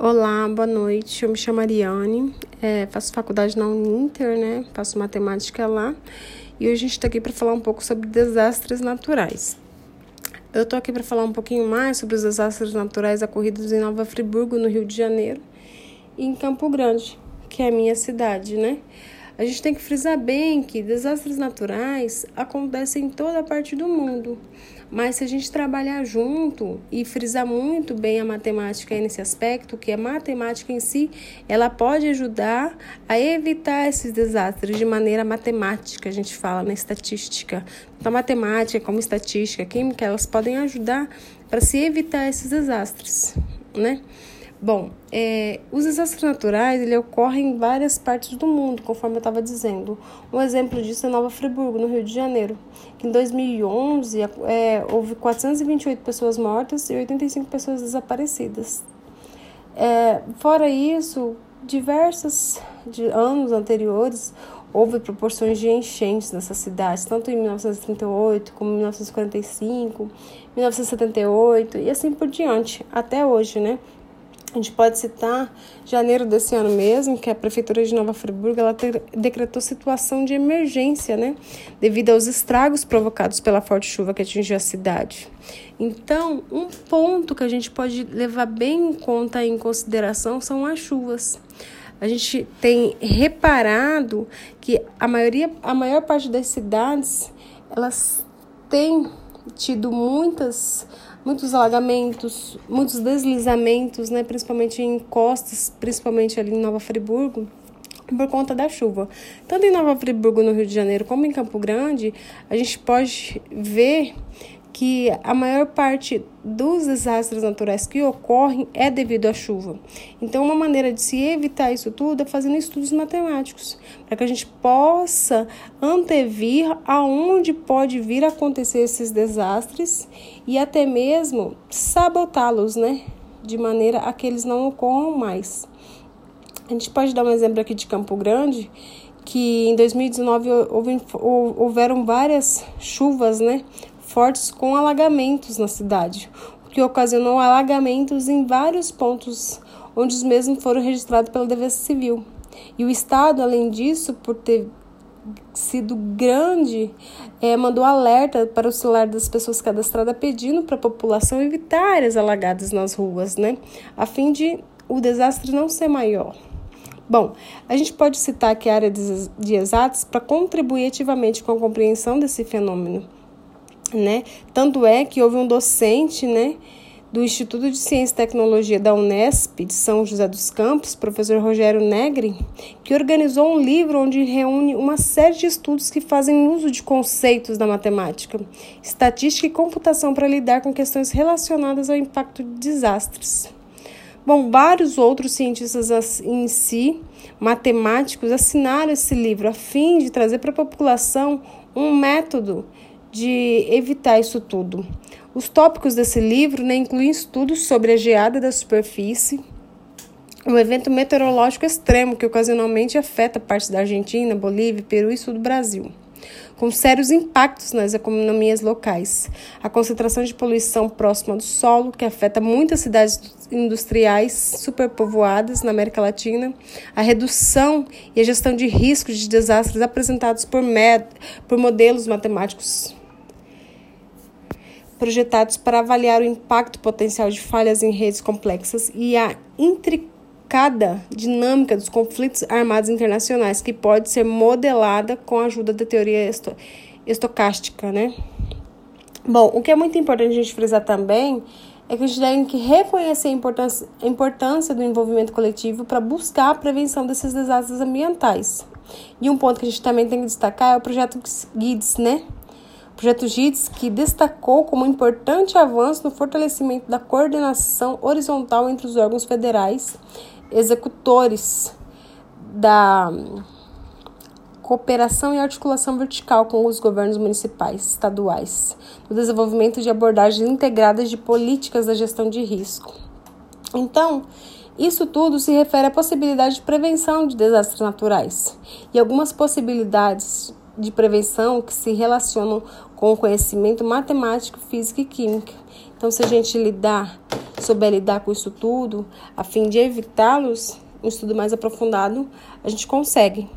Olá, boa noite. Eu me chamo Ariane, é, faço faculdade na Uninter, né? Faço matemática lá. E hoje a gente está aqui para falar um pouco sobre desastres naturais. Eu estou aqui para falar um pouquinho mais sobre os desastres naturais ocorridos em Nova Friburgo, no Rio de Janeiro, e em Campo Grande, que é a minha cidade, né? A gente tem que frisar bem que desastres naturais acontecem em toda parte do mundo, mas se a gente trabalhar junto e frisar muito bem a matemática nesse aspecto, que a matemática em si, ela pode ajudar a evitar esses desastres de maneira matemática, a gente fala na estatística. Então, matemática, como estatística, química, elas podem ajudar para se evitar esses desastres, né? Bom, é, os desastres naturais ele ocorrem em várias partes do mundo, conforme eu estava dizendo. Um exemplo disso é Nova Friburgo, no Rio de Janeiro, que em 2011 é, houve 428 pessoas mortas e 85 pessoas desaparecidas. É, fora isso, diversos de anos anteriores houve proporções de enchentes nessa cidade, tanto em 1938 como em 1945, 1978 e assim por diante, até hoje, né? A gente pode citar janeiro desse ano mesmo, que a prefeitura de Nova Friburgo ela decretou situação de emergência, né, devido aos estragos provocados pela forte chuva que atingiu a cidade. Então, um ponto que a gente pode levar bem em conta em consideração são as chuvas. A gente tem reparado que a maioria, a maior parte das cidades, elas têm tido muitas muitos alagamentos, muitos deslizamentos, né, principalmente em costas, principalmente ali em Nova Friburgo, por conta da chuva. Tanto em Nova Friburgo, no Rio de Janeiro, como em Campo Grande, a gente pode ver que a maior parte dos desastres naturais que ocorrem é devido à chuva. Então, uma maneira de se evitar isso tudo é fazendo estudos matemáticos, para que a gente possa antevir aonde pode vir a acontecer esses desastres e até mesmo sabotá-los, né? De maneira a que eles não ocorram mais. A gente pode dar um exemplo aqui de Campo Grande, que em 2019 houve, houveram várias chuvas, né? Fortes com alagamentos na cidade, o que ocasionou alagamentos em vários pontos onde os mesmos foram registrados pela Defesa Civil. E o Estado, além disso, por ter sido grande, é, mandou alerta para o celular das pessoas cadastradas pedindo para a população evitar áreas alagadas nas ruas, né? A fim de o desastre não ser maior. Bom, a gente pode citar aqui a área de, exatos para contribuir ativamente com a compreensão desse fenômeno né? Tanto é que houve um docente, né, do Instituto de Ciência e Tecnologia da Unesp de São José dos Campos, professor Rogério Negri, que organizou um livro onde reúne uma série de estudos que fazem uso de conceitos da matemática, estatística e computação para lidar com questões relacionadas ao impacto de desastres. Bom, vários outros cientistas em si, matemáticos, assinaram esse livro a fim de trazer para a população um método de evitar isso tudo. Os tópicos desse livro né, incluem estudos sobre a geada da superfície, um evento meteorológico extremo que ocasionalmente afeta partes da Argentina, Bolívia, Peru e sul do Brasil, com sérios impactos nas economias locais. A concentração de poluição próxima do solo, que afeta muitas cidades industriais superpovoadas na América Latina, a redução e a gestão de riscos de desastres apresentados por, por modelos matemáticos projetados para avaliar o impacto potencial de falhas em redes complexas e a intricada dinâmica dos conflitos armados internacionais, que pode ser modelada com a ajuda da teoria esto estocástica, né? Bom, o que é muito importante a gente frisar também é que a gente tem que reconhecer a importância, a importância do envolvimento coletivo para buscar a prevenção desses desastres ambientais. E um ponto que a gente também tem que destacar é o projeto GIDS, né? Projeto GIDS que destacou como importante avanço no fortalecimento da coordenação horizontal entre os órgãos federais executores da cooperação e articulação vertical com os governos municipais, estaduais, no desenvolvimento de abordagens integradas de políticas da gestão de risco. Então, isso tudo se refere à possibilidade de prevenção de desastres naturais e algumas possibilidades de prevenção que se relacionam com conhecimento matemático, físico e química. Então, se a gente lidar souber lidar com isso tudo, a fim de evitá-los, um estudo mais aprofundado, a gente consegue